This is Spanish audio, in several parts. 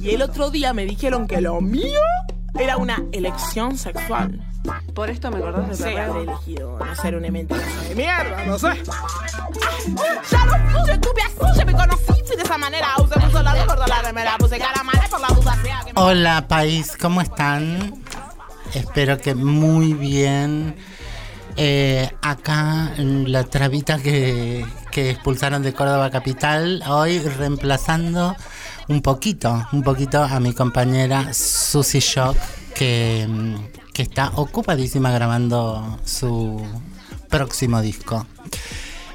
Y el otro día me dijeron que lo mío era una elección sexual. Por esto me acordás de Sí, habré elegido no ser una mentirosa de mierda, no sé. Ya lo fui, yo estuve así, yo me conocí, fui de esa manera. Usé mucho la remera, puse cara mala por la duda sea que me... Hola país, ¿cómo están? Espero que muy bien. Eh, acá la trabita que, que expulsaron de Córdoba Capital, hoy reemplazando un poquito, un poquito a mi compañera Susie Shock, que, que está ocupadísima grabando su próximo disco.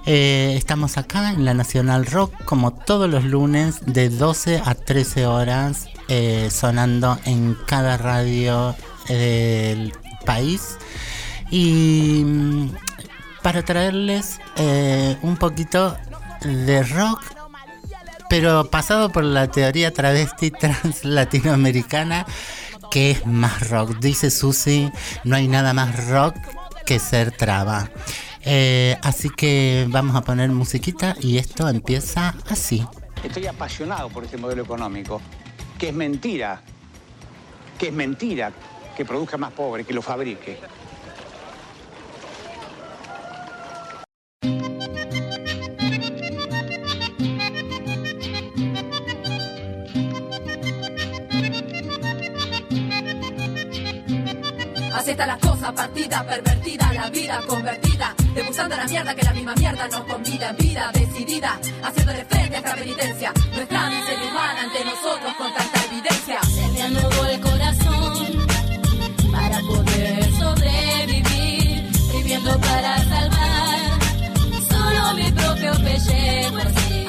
Eh, estamos acá en la Nacional Rock como todos los lunes de 12 a 13 horas eh, sonando en cada radio del país y mm, para traerles eh, un poquito de rock pero pasado por la teoría travesti trans latinoamericana que es más rock dice Susi no hay nada más rock que ser traba. Eh, así que vamos a poner musiquita y esto empieza así. Estoy apasionado por este modelo económico, que es mentira, que es mentira que produzca más pobre, que lo fabrique. Así está la cosa, partida, pervertida, la vida convertida, degustando la mierda que la misma mierda nos convida, vida decidida, haciéndole frente a esta penitencia, nuestra miseria humana ante nosotros con tanta evidencia. Me anudó el corazón para poder sobrevivir, viviendo para salvar solo mi propio pellejo.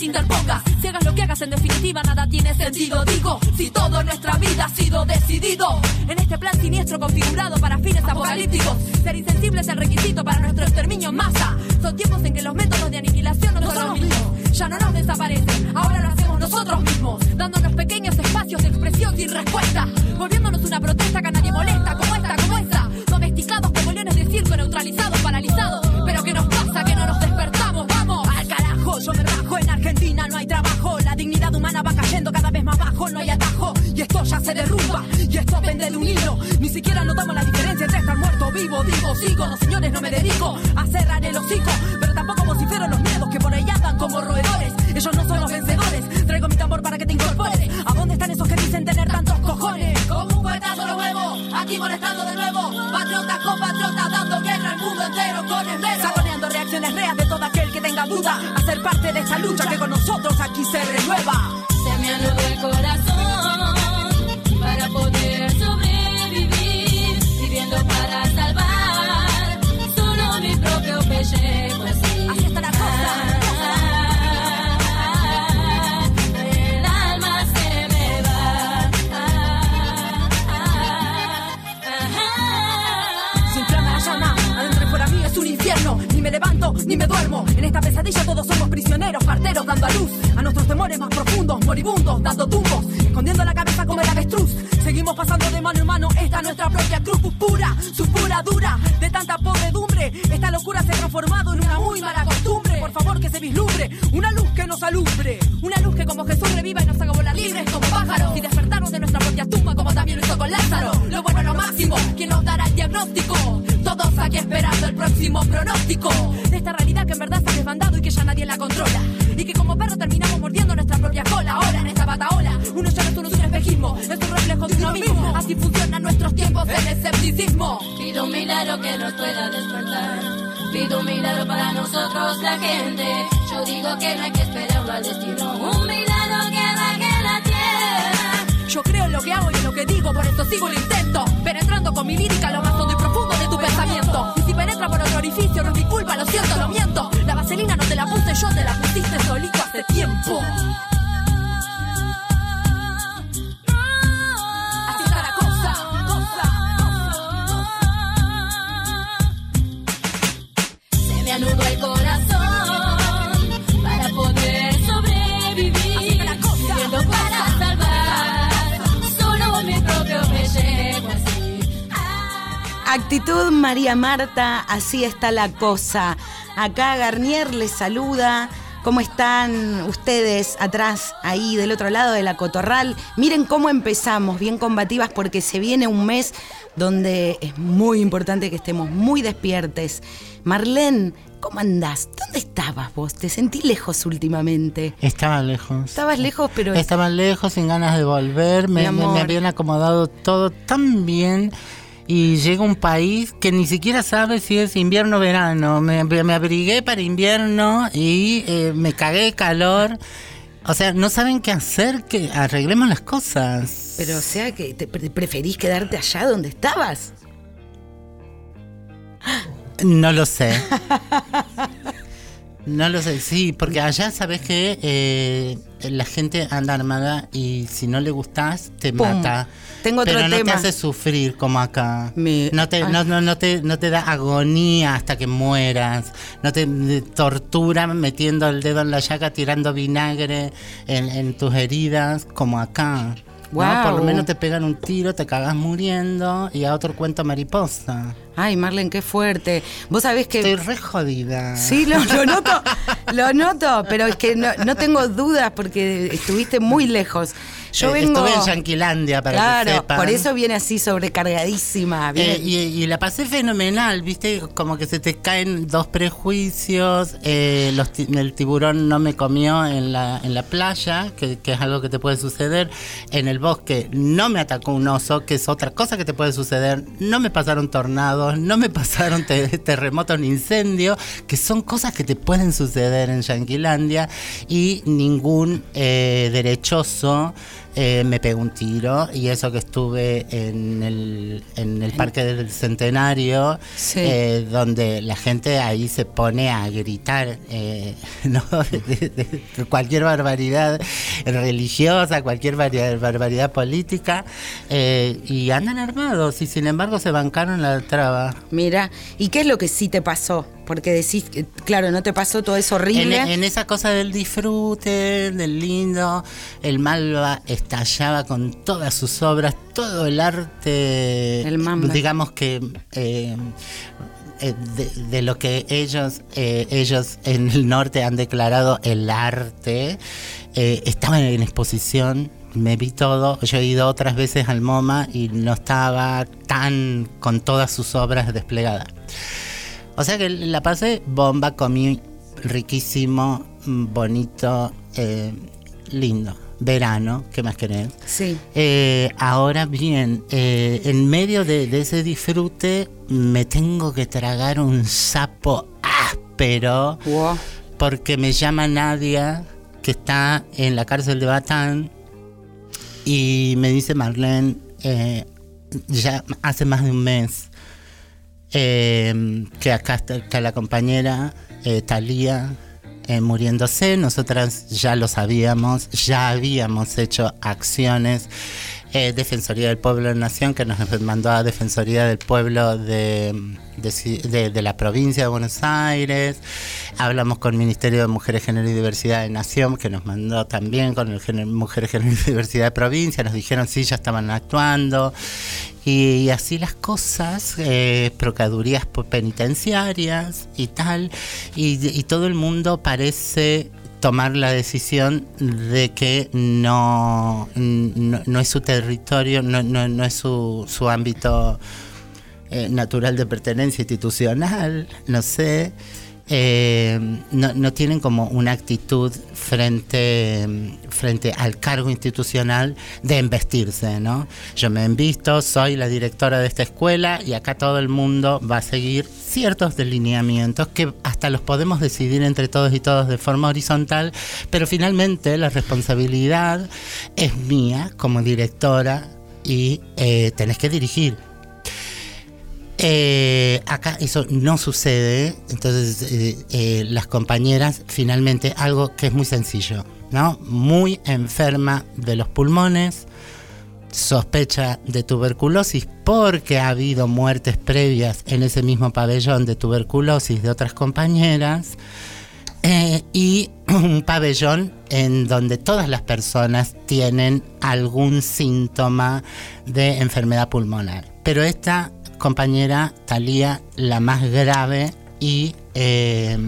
No. Si hagas lo que hagas, en definitiva, nada tiene sentido. Digo, si todo en nuestra vida ha sido decidido. En este plan siniestro configurado para fines apocalípticos. Ser insensible es el requisito para nuestro exterminio en masa. Son tiempos en que los métodos de aniquilación no, son los mismos. Ya no nos desaparecen, ahora lo hacemos nosotros mismos. Dándonos pequeños espacios de expresión sin respuesta. Volviéndonos una protesta que a nadie molesta, como esta, como esta. Domesticados como leones de circo, neutralizados, paralizados. Pero ¿qué nos pasa? Que no nos despertamos, vamos. Al carajo, yo me se derrumba. Y esto pende de un hilo. Ni siquiera notamos la diferencia entre estar muerto o vivo. Digo, sigo, no señores, no me dedico a cerrar el hocico. Pero tampoco vocifero los miedos que por ahí andan como roedores. Ellos no son los vencedores. Traigo mi tambor para que te incorpores. ¿A dónde están esos que dicen tener tantos cojones? Como un puetazo lo nuevo, aquí molestando de nuevo. Patriotas con patriotas dando guerra al mundo entero con esmero. Saboneando reacciones reas de todo aquel que tenga duda. A ser parte de esta lucha que con nosotros aquí se renueva. Se me el corazón levanto, ni me duermo. En esta pesadilla todos somos prisioneros, parteros dando a luz a nuestros temores más profundos, moribundos, dando tumbos, escondiendo la cabeza como el avestruz. Seguimos pasando de mano en mano, esta es nuestra propia cruz pura, su pura dura, de tanta podredumbre. Esta locura se ha transformado en una muy mala costumbre. Por favor, que se vislumbre, una luz que nos alumbre, una luz que como Jesús reviva y nos haga volar libres como pájaros y despertarnos de nuestra propia tumba, como también lo hizo con Lázaro. Lo bueno, lo máximo, quien nos dará el diagnóstico. Aquí esperando el próximo pronóstico de esta realidad que en verdad se ha desbandado y que ya nadie la controla. Y que como perro terminamos mordiendo nuestra propia cola. Ahora en esta bataola, uno ya no es un, es un espejismo, es un reflejo de uno mismo. Así funcionan nuestros tiempos del escepticismo. Pido un milagro que nos pueda despertar. Pido un milagro para nosotros, la gente. Yo digo que no hay que esperarlo al destino. Un milagro que baje la tierra. Yo creo en lo que hago y en lo que digo, por eso sigo el intento. Penetrando con mi lírica lo más hondo y profundo Y si penetra por otro orificio, no es mi culpa, lo siento, lo miento. La vaselina no te la puse yo, te la pusiste solito hace tiempo. Actitud María Marta, así está la cosa. Acá Garnier les saluda. ¿Cómo están ustedes atrás, ahí del otro lado de la cotorral? Miren cómo empezamos, bien combativas, porque se viene un mes donde es muy importante que estemos muy despiertes. Marlene, ¿cómo andás? ¿Dónde estabas vos? Te sentí lejos últimamente. Estaba lejos. Estabas lejos, pero... Estaba lejos, sin ganas de volver. Me habían acomodado todo tan bien. Y llega un país que ni siquiera sabe si es invierno o verano. Me, me abrigué para invierno y eh, me cagué de calor. O sea, no saben qué hacer, que arreglemos las cosas. Pero o sea que te pre- preferís quedarte allá donde estabas. No lo sé. No lo sé, sí, porque allá sabes que eh, la gente anda armada y si no le gustas te Pum. mata. Tengo otro Pero no tema. te hace sufrir como acá. Me- No, te, ah. no, no, no te, no te da agonía hasta que mueras. No te, te tortura metiendo el dedo en la llaga, tirando vinagre en, en tus heridas, como acá. ¿no? Guau. Por lo menos te pegan un tiro, te cagas muriendo y a otro cuento mariposa. Ay, Marlene, qué fuerte. Vos sabés que... Estoy re jodida. Sí, lo, lo noto, lo noto, pero es que no, no tengo dudas porque estuviste muy lejos. Yo Eh, vengo... Estuve en Yanquilandia, para que Claro, sepan. por eso viene así sobrecargadísima. viene- Eh, y, y la pasé fenomenal, viste, como que se te caen dos prejuicios. eh, los el tiburón no me comió en la, en la playa, que, que es algo que te puede suceder. En el bosque no me atacó un oso, que es otra cosa que te puede suceder. No me pasaron tornados, no me pasaron te- terremotos ni incendios, que son cosas que te pueden suceder en Yanquilandia. Y ningún eh, derechoso. Eh, me pegó un tiro y eso que estuve en el, en el Parque del Centenario, Sí. eh, donde la gente ahí se pone a gritar eh, ¿no? de, de- de cualquier barbaridad religiosa, cualquier barbaridad política, eh, y andan armados y sin embargo se bancaron la traba. Mira, ¿y qué es lo que sí te pasó? Porque decís, claro, no te pasó todo eso En, horrible. en esa cosa del disfrute, del lindo, el Malva estallaba con todas sus obras, todo el arte, El digamos que eh, eh, de, de lo que ellos, eh, ellos en el norte han declarado el arte, eh, estaba en exposición. Me vi todo, yo he ido otras veces al MoMA y no estaba tan con todas sus obras desplegadas. O sea que la pasé bomba, comí riquísimo, bonito, eh, lindo. Verano, ¿qué más querés? Sí. Eh, ahora bien, eh, en medio de, de ese disfrute me tengo que tragar un sapo áspero Wow. porque me llama Nadia, que está en la cárcel de Batán, y me dice Marlene, eh, ya hace más de un mes, eh, que acá está, la compañera eh, Talía eh, muriéndose, nosotras ya lo sabíamos, ya habíamos hecho acciones. Eh, Defensoría del Pueblo de Nación que nos mandó a Defensoría del Pueblo de, de de- la provincia de Buenos Aires. Hablamos con el Ministerio de Mujeres, Género y Diversidad de Nación que nos mandó también con el Género- Mujeres, Género y Diversidad de Provincia. Nos dijeron sí, ya estaban actuando. Y, así las cosas, eh, procuradurías po- penitenciarias y tal, y todo el mundo parece tomar la decisión de que no, no, es su territorio, no, no, no es su, su ámbito eh, natural de pertenencia institucional, no sé, eh, no, tienen como una actitud frente, frente al cargo institucional de embestirse, ¿no? Yo me embisto, soy la directora de esta escuela y acá todo el mundo va a seguir ciertos delineamientos que hasta los podemos decidir entre todos y todos de forma horizontal, pero finalmente la responsabilidad es mía como directora y eh, tenés que dirigir. Eh, acá eso no sucede, entonces eh, eh, las compañeras finalmente algo que es muy sencillo, ¿no? Muy enferma de los pulmones, sospecha de tuberculosis porque ha habido muertes previas en ese mismo pabellón de tuberculosis de otras compañeras y un pabellón en donde todas las personas tienen algún síntoma de enfermedad pulmonar. Pero esta compañera Talía la más grave y, eh,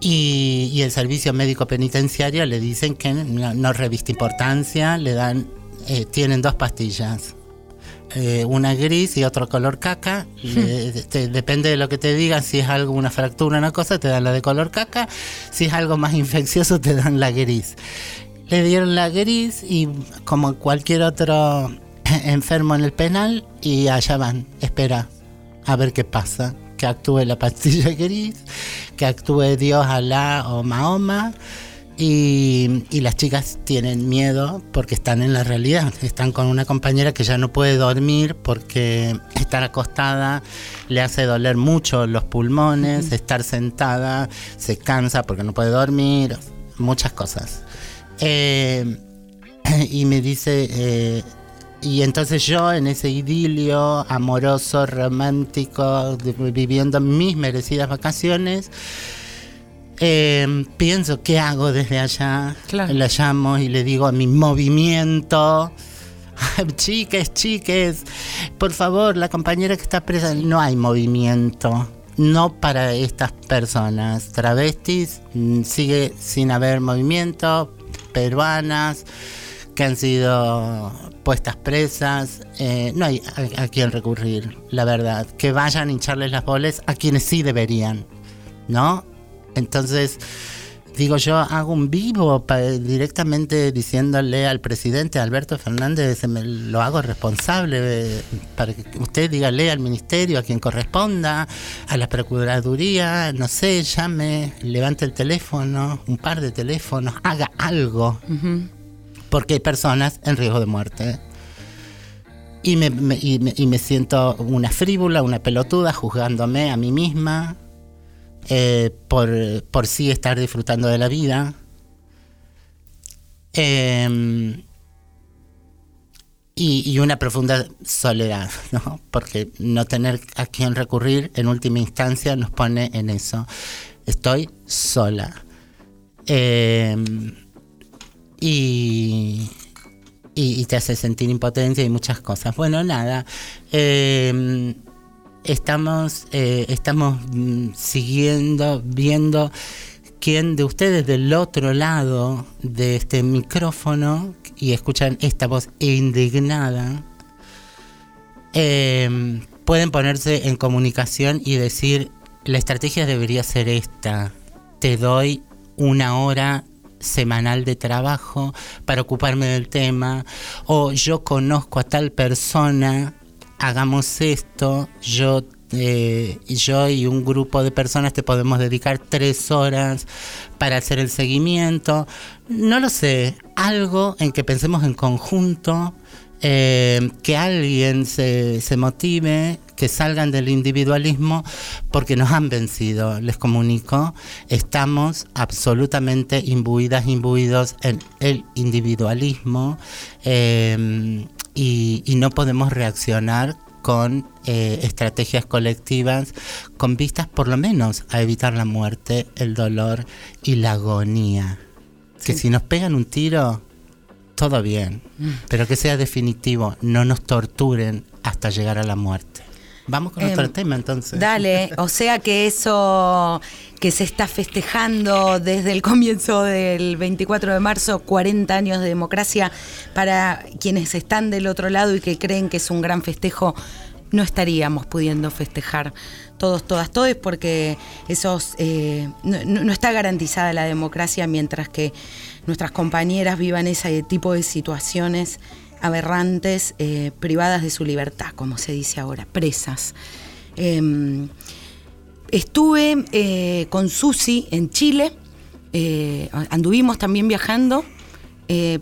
y, y el servicio médico penitenciario le dicen que no, no reviste importancia, le dan, eh, tienen dos pastillas. eh, una gris y otro color caca. Le- te- depende de lo que te digan, si es algo, una fractura, una cosa, te dan la de color caca. Si es algo más infeccioso, te dan la gris. Le dieron la gris y como cualquier otro enfermo en el penal y allá van, espera a ver qué pasa, que actúe la pastilla gris, que actúe Dios, Alá o Mahoma. Y, y las chicas tienen miedo porque están en la realidad, están con una compañera que ya no puede dormir porque estar acostada le hace doler mucho los pulmones, estar sentada se cansa porque no puede dormir, muchas cosas. Eh, y me dice, eh, y entonces yo en ese idilio amoroso, romántico, de- viviendo mis merecidas vacaciones, eh, pienso, ¿qué hago desde allá? Claro. La llamo y le digo a mi movimiento. Chiques, chiques, por favor, la compañera que está presa, no hay movimiento. No para estas personas. Travestis, mm, sigue sin haber movimiento. Peruanas que han sido puestas presas. eh, no hay a, a quien recurrir, la verdad. Que vayan a hincharles las bolas a quienes sí deberían, ¿no? Entonces, digo yo, hago un vivo directamente diciéndole al presidente Alberto Fernández, me- lo hago responsable para que usted dígale al ministerio, a quien corresponda, a la Procuraduría, no sé, llame, levante el teléfono, un par de teléfonos, haga algo, porque hay personas en riesgo de muerte. Y me, y me- siento una fríbula, una pelotuda, juzgándome a mí misma eh, por, por sí estar disfrutando de la vida. Em, y, y una profunda soledad, ¿no? Porque no tener a quien recurrir en última instancia nos pone en eso. Estoy sola. Em, y, y, te hace sentir impotencia y muchas cosas. Bueno, nada. em, estamos, eh, estamos mm, siguiendo, viendo quién de ustedes del otro lado de este micrófono y escuchan esta voz indignada, eh, pueden ponerse en comunicación y decir, la estrategia debería ser esta, te doy una hora semanal de trabajo para ocuparme del tema, o yo conozco a tal persona, hagamos esto, yo, eh, yo y un grupo de personas te podemos dedicar tres horas para hacer el seguimiento, no lo sé, algo en que pensemos en conjunto, eh, que alguien se, se motive, que salgan del individualismo, porque nos han vencido, les comunico, estamos absolutamente imbuidas, imbuidos en el individualismo eh, y, y no podemos reaccionar con eh, estrategias colectivas con vistas por lo menos a evitar la muerte, el dolor y la agonía. Que si nos pegan un tiro, todo bien, pero que sea definitivo, no nos torturen hasta llegar a la muerte. Vamos con Em, otro tema entonces. Dale, o sea que eso que se está festejando desde el comienzo del 24 de marzo, 40 años de democracia, para quienes están del otro lado y que creen que es un gran festejo, no estaríamos pudiendo festejar todos, todas, todos, porque esos eh, no está garantizada la democracia mientras que nuestras compañeras vivan ese tipo de situaciones aberrantes, eh, privadas de su libertad, como se dice ahora, presas. Em, estuve eh, con Susi en Chile, eh, anduvimos también viajando,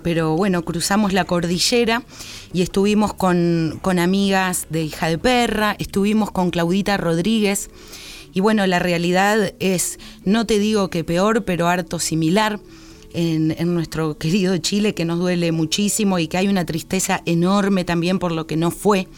pero bueno, cruzamos la cordillera y estuvimos con, con amigas de Hija de Perra, estuvimos con Claudita Rodríguez y bueno, la realidad es, no te digo que peor, pero harto similar en, nuestro querido Chile, que nos duele muchísimo y que hay una tristeza enorme también por lo que no fue.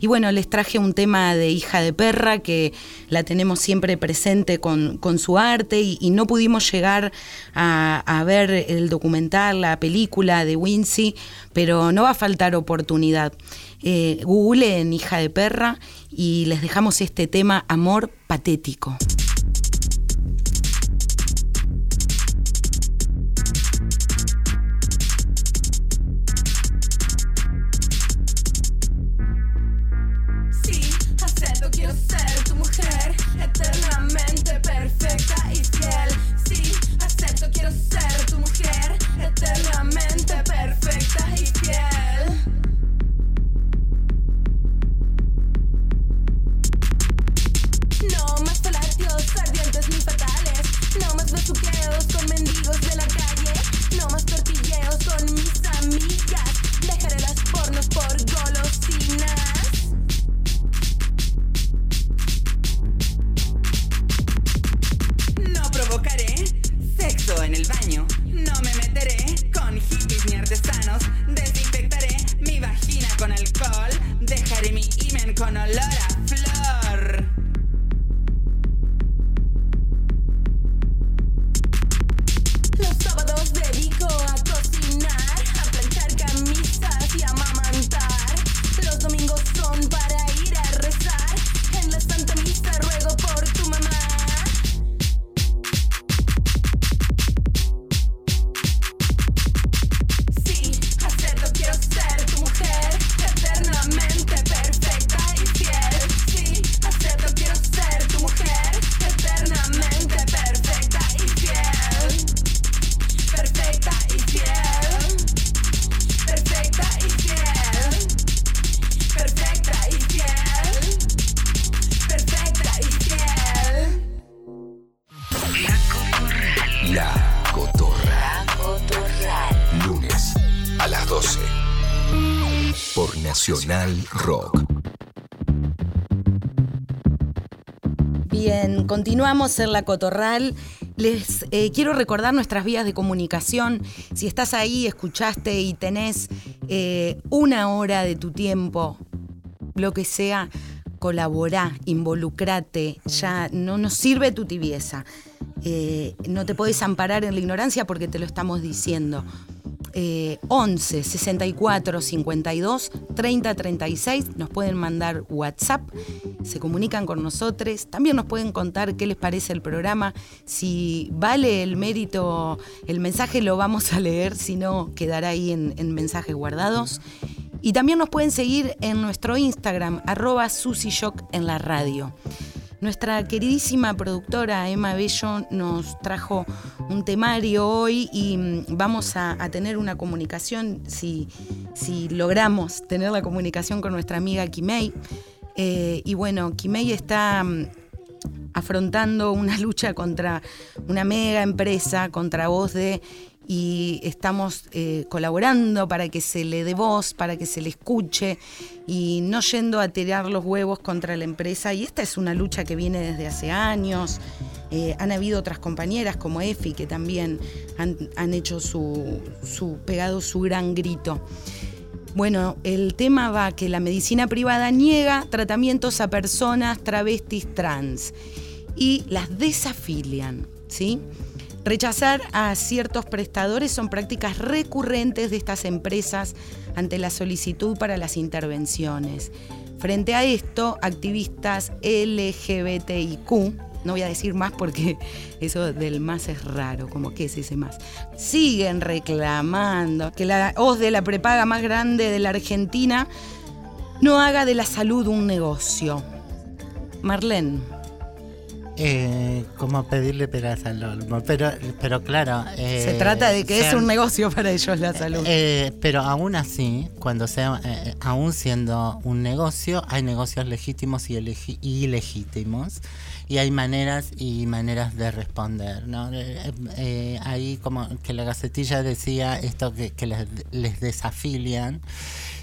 Y bueno, les traje un tema de hija de perra que la tenemos siempre presente con, con su arte y, no pudimos llegar a, a ver el documental, la película de Wincy, pero no va a faltar oportunidad. Eh, Google en hija de perra y les dejamos este tema Amor Patético. En la Cotorral. Les eh, quiero recordar nuestras vías de comunicación. Si estás ahí, escuchaste y tenés eh, una hora de tu tiempo, lo que sea, colaborá, involucrate. Ya no nos sirve tu tibieza. Eh, no te podés amparar en la ignorancia porque te lo estamos diciendo. Eh, 11 64 52 30 36 nos pueden mandar WhatsApp, se comunican con nosotros, también nos pueden contar qué les parece el programa, si vale el mérito, el mensaje lo vamos a leer, si no quedará ahí en, en mensajes guardados. Y también nos pueden seguir en nuestro Instagram, arroba susishock en la radio. Nuestra queridísima productora Emma Bello nos trajo un temario hoy y mm, vamos a, tener una comunicación, si, si logramos tener la comunicación con nuestra amiga Kimei. Eh, y bueno, Kimei está mm, afrontando una lucha contra una mega empresa, contra de y estamos eh, colaborando para que se le dé voz, para que se le escuche y no yendo a tirar los huevos contra la empresa. Y esta es una lucha que viene desde hace años. Eh, han habido otras compañeras como Efi que también han, han hecho su, su, pegado su gran grito. Bueno, el tema va que la medicina privada niega tratamientos a personas travestis trans y las desafilian, ¿sí? Rechazar a ciertos prestadores son prácticas recurrentes de estas empresas ante la solicitud para las intervenciones. Frente a esto, activistas LGBTIQ, no voy a decir más porque eso del más es raro, como que es ese más, siguen reclamando que la OS de la prepaga más grande de la Argentina no haga de la salud un negocio. Marlene. Eh, como pedirle peras al olmo. Pero, pero claro. eh, Se trata de que es sean- un negocio para ellos la salud. Eh, pero aún así, cuando sea, eh, aún siendo un negocio, hay negocios legítimos y ilegítimos. Y hay maneras y maneras de responder, ¿no? Eh, eh, ahí como que la gacetilla decía esto que, que les, les desafilian.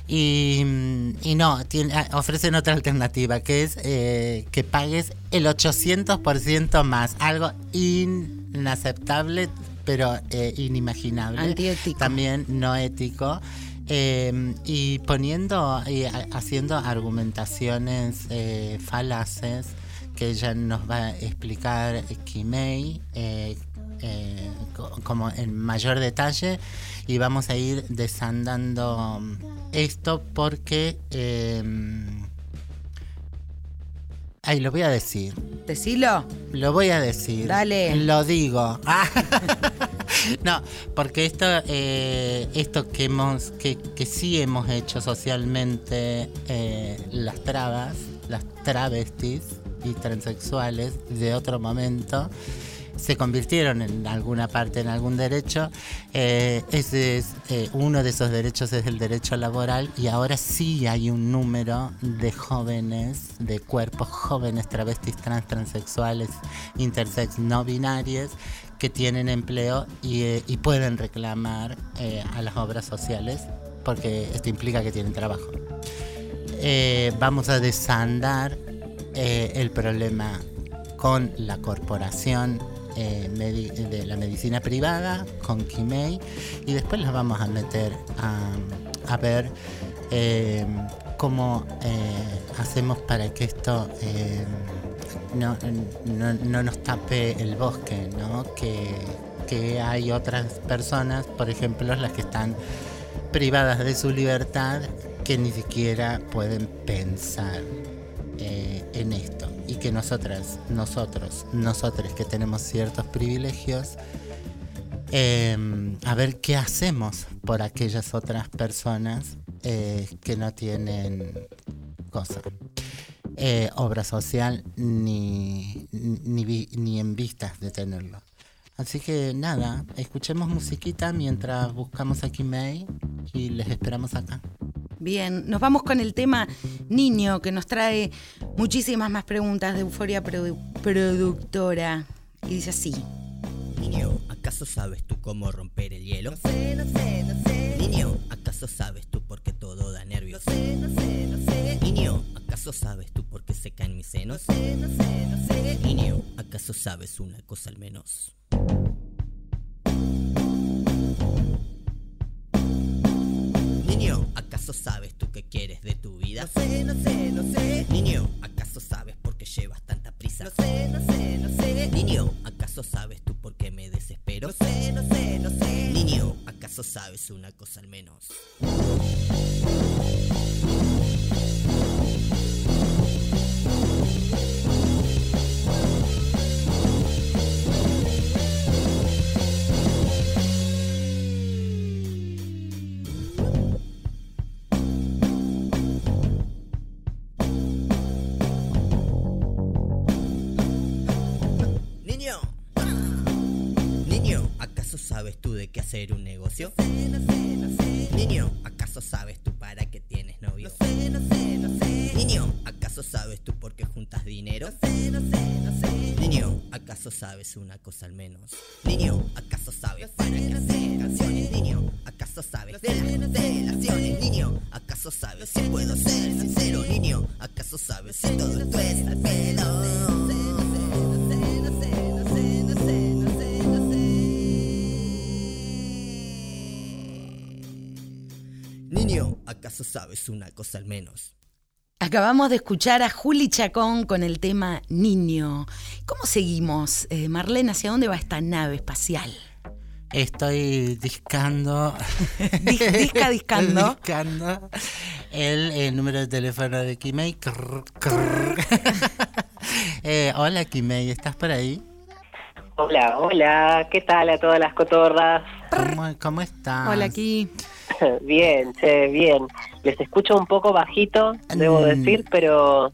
Y, mm, y no, tiene- ah, ofrecen otra alternativa, que es eh, que pagues el 800% más, algo inaceptable, pero eh, inimaginable. Antiético. También no ético. Eh, y poniendo y ha- haciendo argumentaciones eh, falaces que ella nos va a explicar Kimei eh, eh, co- como en mayor detalle y vamos a ir desandando esto porque eh, ay lo voy a decir Decilo. lo voy a decir. Dale. Lo digo. Ah. no, porque esto, eh, esto que hemos, que, que sí hemos hecho socialmente eh, las trabas, las travestis y transexuales de otro momento, se convirtieron en alguna parte en algún derecho. Eh, ese es eh, uno de esos derechos es el derecho laboral y ahora sí hay un número de jóvenes, de cuerpos jóvenes, travestis, trans, transexuales, intersex, no binarios que tienen empleo y, eh, y pueden reclamar a las obras sociales porque esto implica que tienen trabajo. Vamos a desandar el problema con la corporación eh, de la medicina privada, con Kimei, y después las vamos a meter a, a ver eh, cómo eh, hacemos para que esto no, no- no nos tape el bosque, ¿no? Que, que hay otras personas, por ejemplo, las que están privadas de su libertad, que ni siquiera pueden pensar en esto y que nosotras, nosotros, nosotros que tenemos ciertos privilegios, eh, a ver qué hacemos por aquellas otras personas eh, que no tienen cosa. eh, obra social ni, ni, ni en vistas de tenerlo. Así que nada, escuchemos musiquita mientras buscamos a Kimei y les esperamos acá. Bien, nos vamos con el tema niño, que nos trae muchísimas más preguntas de Euforia Produ- Productora. Y dice así. Niño, ¿acaso sabes tú cómo romper el hielo? No sé, no sé, no sé. Niño, ¿acaso sabes tú por qué todo da nervios? No sé, no sé, no sé. Niño, ¿acaso sabes tú por qué se caen mis senos? No sé, no sé, no sé. Niño, ¿acaso sabes una cosa al menos? Niño, ¿acaso sabes tú qué quieres de tu vida? No sé, no sé, no sé. Niño, ¿acaso sabes por qué llevas tanta prisa? No sé, no sé, no sé. Niño, ¿acaso sabes tú por qué me desespero? No sé, no sé, no sé. Niño, ¿acaso sabes una cosa al menos? Qué hacer un negocio? No sé, no sé, no sé. Niño, ¿acaso sabes tú para qué tienes novio? No sé, no sé, no sé. Niño, ¿acaso sabes tú por qué juntas dinero? No sé, no sé, no sé. Niño, ¿acaso sabes una cosa al menos? Niño, ¿acaso sabes para qué hacer canciones? Niño, ¿acaso sabes de las constelaciones? Niño, ¿acaso sabes si puedo ser sincero? Niño, ¿acaso sabes si todo esto es al pedo? Niño, ¿acaso sabes una cosa al menos? Acabamos de escuchar a Juli Chacón con el tema Niño. ¿Cómo seguimos, eh, Marlene? ¿Hacia dónde va esta nave espacial? Estoy discando. Dis- disca discando. discando el, eh, número de teléfono de Kimei. Eh, hola Kimei, ¿estás por ahí? Hola, hola, ¿qué tal a todas las cotorras? ¿Cómo, cómo estás? Hola, aquí. bien, che, bien. Les escucho un poco bajito, debo Mm. decir, pero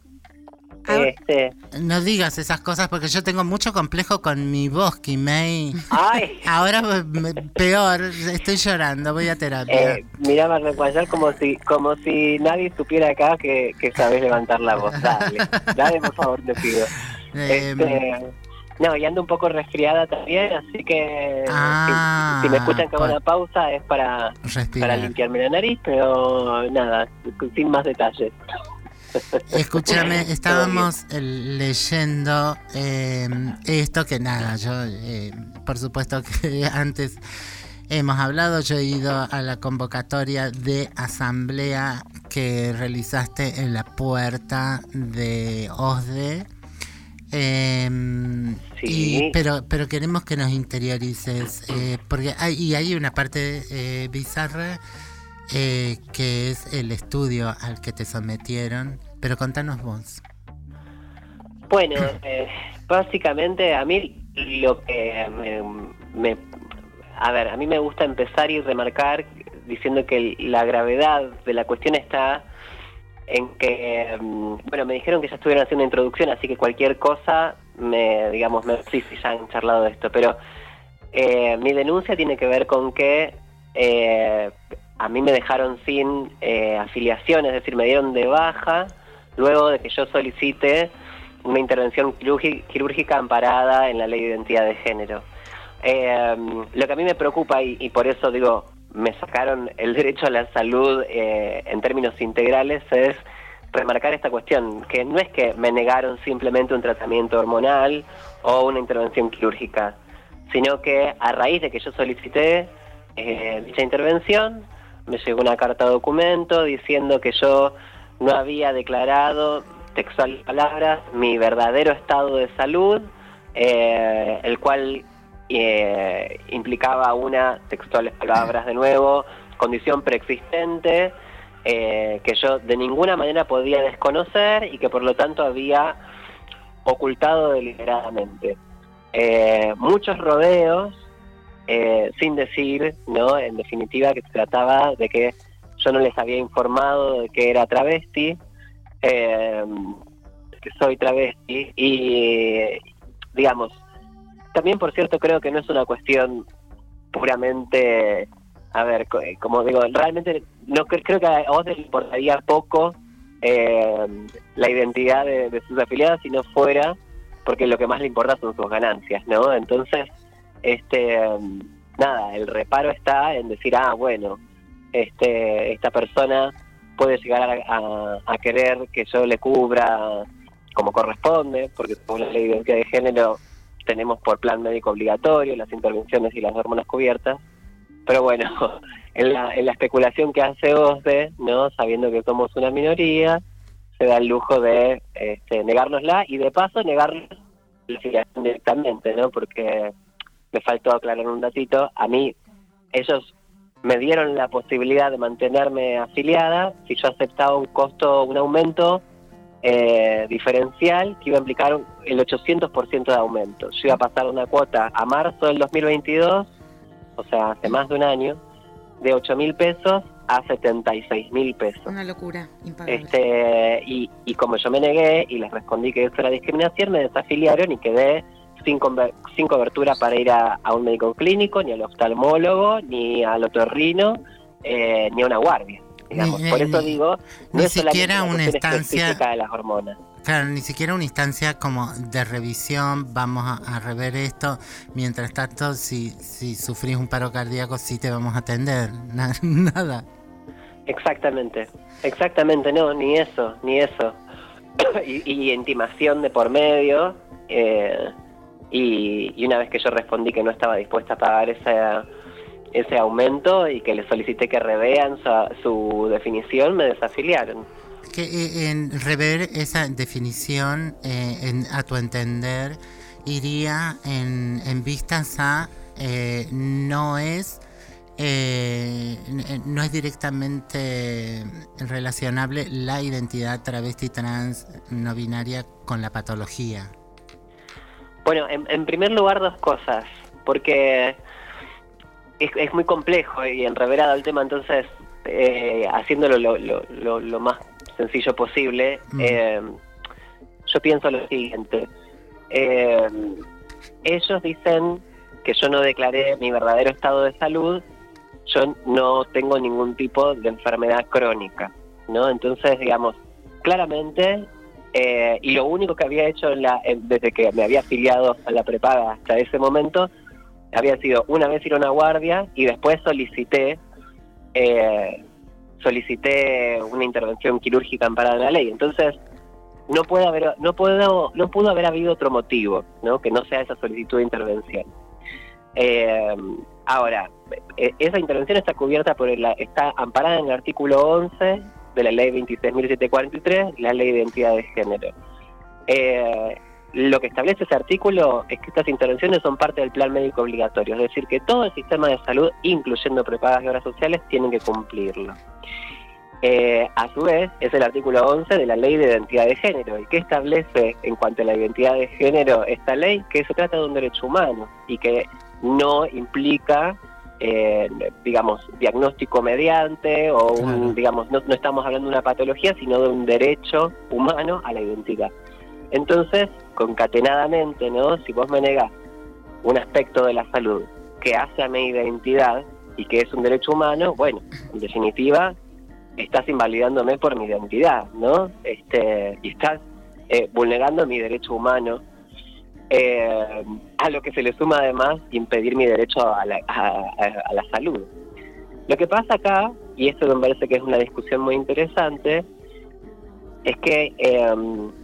este, No digas esas cosas porque yo tengo mucho complejo con mi voz, Kimei. ay, Ahora peor, estoy llorando, voy a terapia. eh, mirá Marlene Guayar como si, como si nadie supiera acá que, que sabés levantar la voz. Dale, dale por favor, te pido. Eh, Este, no, y ando un poco resfriada también, así que Ah, si, si me escuchan que hago por- una pausa es para, Respirar. para limpiarme la nariz, pero nada, sin más detalles. Escúchame, estábamos eh, leyendo eh, esto que nada, yo eh, por supuesto que antes hemos hablado, yo he ido a la convocatoria de asamblea que realizaste en la puerta de OSDE. Sí. y- pero, pero queremos que nos interiorices, eh, porque hay, y hay una parte eh, bizarra eh, que es el estudio al que te sometieron, pero contanos vos. Bueno, eh, básicamente a mí lo que me, me- A ver, a mí me gusta empezar y remarcar diciendo que la gravedad de la cuestión está en que, mm, bueno, me dijeron que ya estuvieron haciendo introducción, así que cualquier cosa, me, digamos, me, sí, sí, ya han charlado de esto, pero eh, mi denuncia tiene que ver con que eh, a mí me dejaron sin eh, afiliación, es decir, me dieron de baja luego de que yo solicite una intervención quirúrgi- quirúrgica amparada en la ley de identidad de género. Eh, lo que a mí me preocupa y por eso digo, me sacaron el derecho a la salud eh, en términos integrales es remarcar esta cuestión, que no es que me negaron simplemente un tratamiento hormonal o una intervención quirúrgica, sino que a raíz de que yo solicité eh, dicha intervención, me llegó una carta documento diciendo que yo no había declarado textual palabras mi verdadero estado de salud, eh, el cual eh, implicaba una, textuales palabras de nuevo, condición preexistente, eh, que yo de ninguna manera podía desconocer y que por lo tanto había ocultado deliberadamente. Eh, muchos rodeos, eh, sin decir, ¿no? En definitiva, que se trataba de que yo no les había informado de que era travesti, eh, que soy travesti, y digamos, también por cierto creo que no es una cuestión puramente, a ver, eh, como digo, realmente no cre- creo que a vos le importaría poco eh, la identidad de, sus afiliados si no fuera porque lo que más le importa son sus ganancias, ¿no? Entonces, este, nada, el reparo está en decir, ah, bueno, este, esta persona puede llegar a querer que yo le cubra como corresponde, porque según la ley de identidad de género tenemos por plan médico obligatorio las intervenciones y las hormonas cubiertas, pero bueno, en la, en la especulación que hace OSDE, ¿no? sabiendo que somos una minoría, se da el lujo de este, negárnosla y de paso negarnos la afiliación directamente, ¿no? Porque me faltó aclarar un datito. A mí, ellos me dieron la posibilidad de mantenerme afiliada si yo aceptaba un costo, un aumento eh, diferencial que iba a implicar el 800% de aumento. Yo iba a pasar una cuota a marzo del 2022, o sea, hace más de un año, de 8 mil pesos a 76 mil pesos. Una locura, impagable. Este, y, y como yo me negué y les respondí que eso era discriminación, me desafiliaron y quedé sin, sin cobertura para ir a, a un médico clínico, ni al oftalmólogo, ni al otorrino, eh, ni a una guardia. Digamos. Ni- Por eso digo, no ni es siquiera una específica de las hormonas. Claro, ni siquiera una instancia como de revisión, vamos a, a rever esto. Mientras tanto, si, si sufrís un paro cardíaco, sí te vamos a atender. Na- nada. Exactamente, exactamente, no, ni eso, ni eso. y, y intimación de por medio. eh, y, y una vez que yo respondí que no estaba dispuesta a pagar ese, ese aumento y que le solicité que revean su, su definición, me desafiliaron. Que eh, en rever esa definición, eh, en- a tu entender, iría en, en vistas a eh, no es eh, no es directamente relacionable la identidad travesti trans no binaria con la patología. Bueno, en, en primer lugar dos cosas, porque es, es muy complejo y enreverado el tema, entonces eh, haciéndolo lo, lo- lo- lo más sencillo posible, Mm. eh, yo pienso lo siguiente. Eh, ellos dicen que yo no declaré mi verdadero estado de salud, yo no tengo ningún tipo de enfermedad crónica, ¿no? Entonces, digamos, claramente, eh, y lo único que había hecho en la, en- desde que me había afiliado a la prepaga hasta ese momento, había sido una vez ir a una guardia y después solicité eh, solicité una intervención quirúrgica amparada en la ley. Entonces, no puede haber no puedo no pudo haber habido otro motivo, ¿no? Que no sea esa solicitud de intervención. Eh, Ahora, eh, esa intervención está cubierta por el, está amparada en el artículo 11 de la ley 26.743, la ley de identidad de género. Lo que establece ese artículo es que estas intervenciones son parte del plan médico obligatorio, es decir, que todo el sistema de salud, incluyendo prepagas y obras sociales, tienen que cumplirlo. Eh, a su vez, es el artículo 11 de la ley de identidad de género. ¿Y qué establece en cuanto a la identidad de género esta ley? Que se trata de un derecho humano y que no implica, eh, digamos, diagnóstico mediante o un, digamos, no, no estamos hablando de una patología, sino de un derecho humano a la identidad. Entonces, concatenadamente, ¿no? Si vos me negás un aspecto de la salud que hace a mi identidad y que es un derecho humano, bueno, en definitiva, estás invalidándome por mi identidad, ¿no? Este, y estás eh, vulnerando mi derecho humano, eh, a lo que se le suma además impedir mi derecho a la salud. Lo que pasa acá, y esto me parece que es una discusión muy interesante, es que, eh,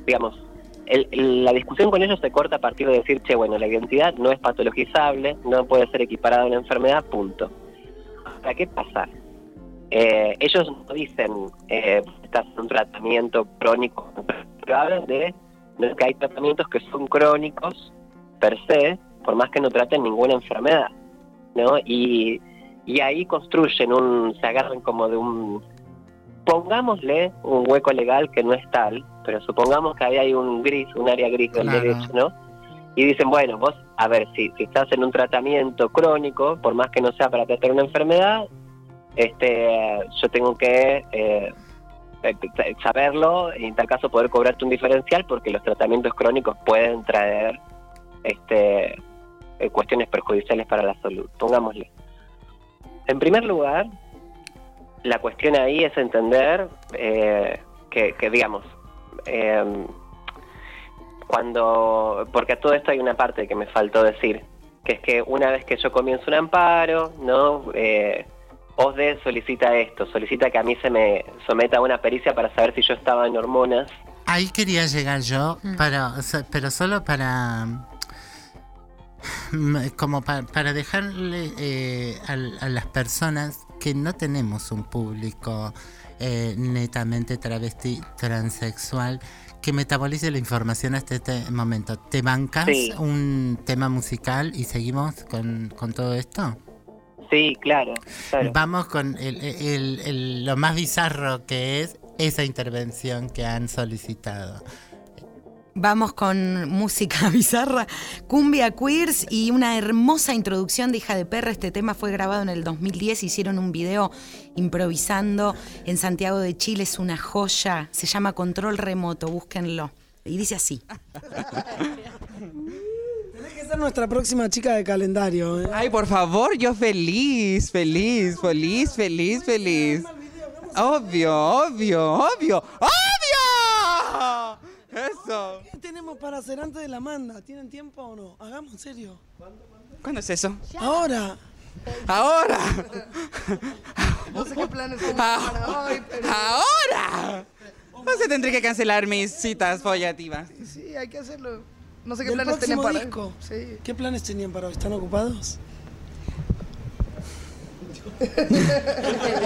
digamos, el- la discusión con ellos se corta a partir de decir, che, bueno, la identidad no es patologizable, no puede ser equiparada a una enfermedad, punto. Ahora, ¿qué pasa? Eh, ellos no dicen, eh, estás en un tratamiento crónico, pero hablan de de que hay tratamientos que son crónicos per se, por más que no traten ninguna enfermedad, ¿no? Y, y ahí construyen un, se agarran como de un, pongámosle un hueco legal que no es tal, pero supongamos que ahí hay un gris, un área gris del Claro. derecho, ¿no? Y dicen, bueno, vos, a ver, si, si estás en un tratamiento crónico, por más que no sea para tratar una enfermedad, este, yo tengo que eh, eh, saberlo y en tal caso poder cobrarte un diferencial porque los tratamientos crónicos pueden traer este, eh, cuestiones perjudiciales para la salud, pongámosle. En primer lugar, la cuestión ahí es entender eh, que, que, digamos, eh, cuando, porque a todo esto hay una parte que me faltó decir, que es que una vez que yo comienzo un amparo, ¿no? Eh, OSDE solicita esto, solicita que a mí se me someta a una pericia para saber si yo estaba en hormonas. Ahí quería llegar yo, para, o sea, pero solo para mm, como pa- para dejarle eh, a, las personas que no tenemos un público eh, netamente travesti transexual que metabolice la información hasta este momento. ¿Te bancas Sí. un tema musical y seguimos con, con todo esto? Sí, claro, claro. Vamos con el- el- el- lo más bizarro que es esa intervención que han solicitado. Vamos con música bizarra, cumbia queers y una hermosa introducción de Hija de Perra. Este tema fue grabado en el 2010, hicieron un video improvisando en Santiago de Chile, es una joya, se llama Control Remoto, búsquenlo. Y dice así. Tenés que ser nuestra próxima chica de calendario. ¿eh? Ay, por favor, yo feliz, feliz, feliz, feliz, feliz. Obvio, obvio, obvio, obvio. Eso. ¿Qué tenemos para hacer antes de la manda? ¿Tienen tiempo o no? Hagamos en serio. ¿Cuándo es eso? Ahora. Ahora. No sé qué planes tengo Ah. para hoy, pero... Ahora. No se tendré que cancelar mis citas follativas. Sí, hay que hacerlo. No sé qué ¿Del planes próximo para disco? Sí. ¿Qué planes tenían para hoy? ¿Están ocupados?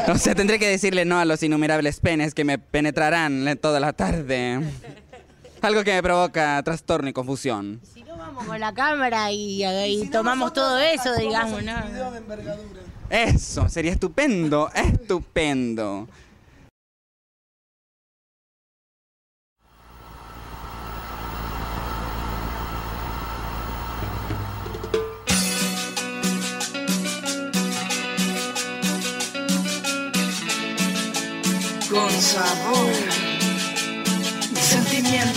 O sea, tendré que decirle no a los innumerables penes que me penetrarán en toda la tarde. Algo que me provoca trastorno y confusión. Vamos con la cámara y, y tomamos todo eso, digamos, ¿no? Eso, sería estupendo, estupendo. con sabor, sentimiento.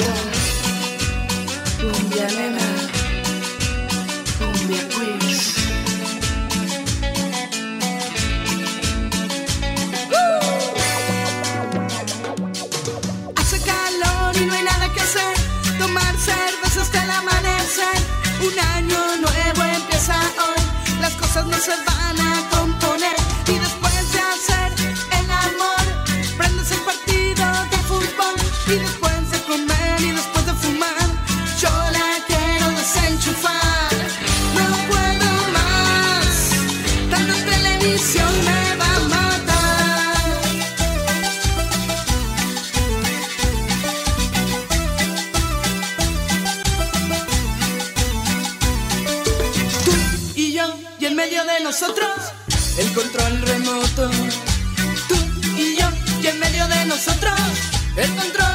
Un año nuevo empieza hoy. Las cosas no se van control remoto. Tú y yo, y en medio de nosotros, el control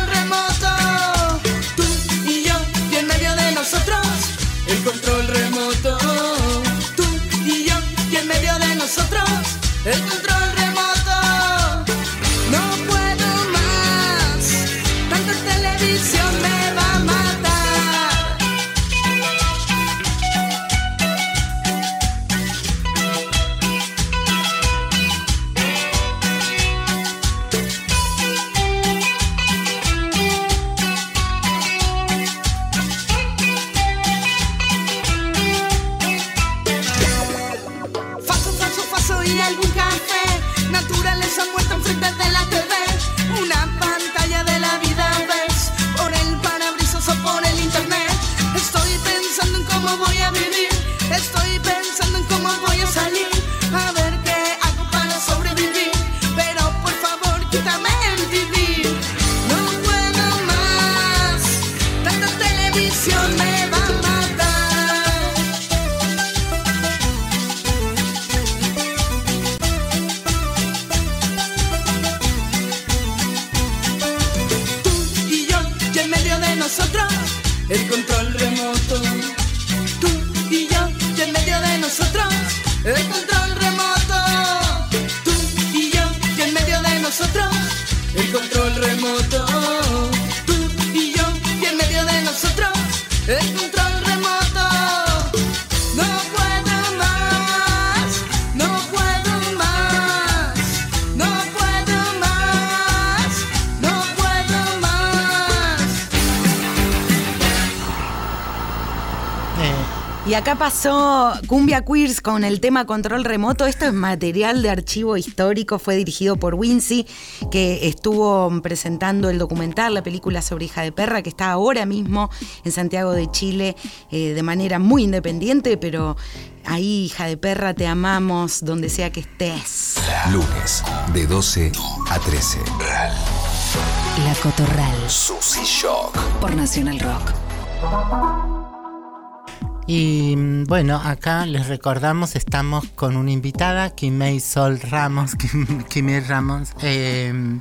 Pasó Cumbia Queers con el tema Control Remoto. Esto es material de archivo histórico. Fue dirigido por Wincy, que estuvo presentando el documental, la película sobre Hija de Perra, que está ahora mismo en Santiago de Chile eh, de manera muy independiente, pero ahí, Hija de Perra, te amamos donde sea que estés. Lunes, de 12 a 13. La Cotorral. Susy Shock. Por Nacional Rock. Y mm, bueno, acá les recordamos, estamos con una invitada, Kimei Sol Ramos, Kim- Kimei Ramos, eh,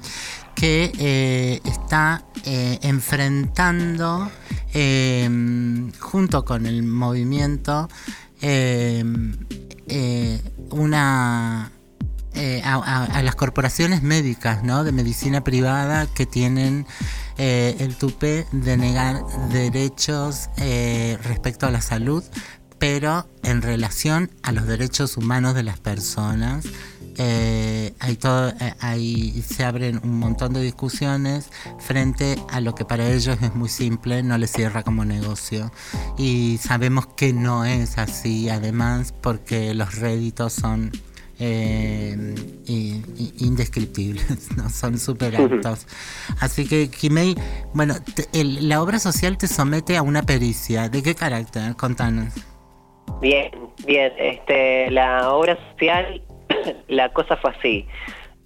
que eh, está eh, enfrentando eh, junto con el movimiento eh, eh, una eh, a, a- a las corporaciones médicas, ¿no? De medicina privada que tienen eh, el tupe de negar derechos eh, respecto a la salud, pero en relación a los derechos humanos de las personas. Eh, hay todo, eh, hay, se abren un montón de discusiones frente a lo que para ellos es muy simple, no les cierra como negocio. Y sabemos que no es así, además, porque los réditos son eh, indescriptibles, ¿no? son súper altos. Así que, Kimei, bueno, te- el- la obra social te somete a una pericia. ¿De qué carácter? Contanos. Bien, bien. Este, la obra social, la cosa fue así.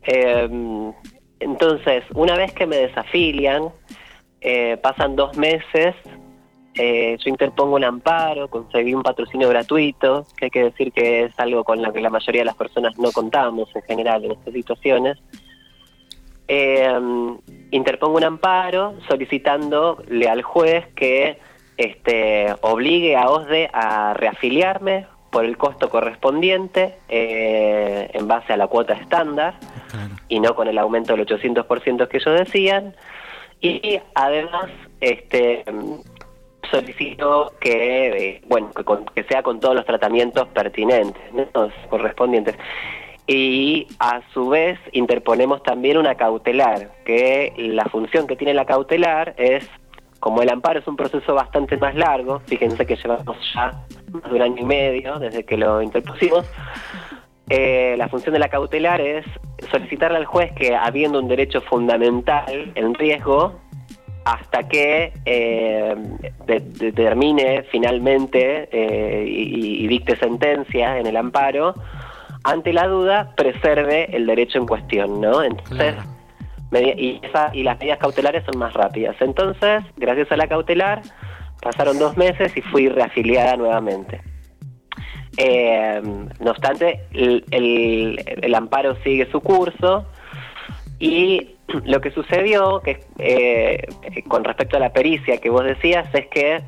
Eh, entonces, una vez que me desafilian, eh, pasan dos meses, eh, yo interpongo un amparo, conseguí un patrocinio gratuito, que hay que decir que es algo con lo que la mayoría de las personas no contamos en general en estas situaciones. Eh, interpongo un amparo solicitándole al juez que este, obligue a OSDE a reafiliarme por el costo correspondiente eh, en base a la cuota estándar y no con el aumento del 800% que ellos decían. Y además este, solicito que, eh, bueno, que, con- que sea con todos los tratamientos pertinentes, correspondientes. Y a su vez interponemos también una cautelar, que la función que tiene la cautelar es, como el amparo es un proceso bastante más largo, fíjense que llevamos ya más de un año y medio desde que lo interpusimos, eh, la función de la cautelar es solicitarle al juez que, habiendo un derecho fundamental en riesgo, hasta que eh, de- determine finalmente eh, y, y dicte sentencia en el amparo, ante la duda, preserve el derecho en cuestión, ¿no? Entonces, y, esa- y las medidas cautelares son más rápidas. Entonces, gracias a la cautelar, pasaron dos meses y fui reafiliada nuevamente. Eh, no obstante, el, el- el amparo sigue su curso y lo que sucedió, que eh, con respecto a la pericia que vos decías, es que,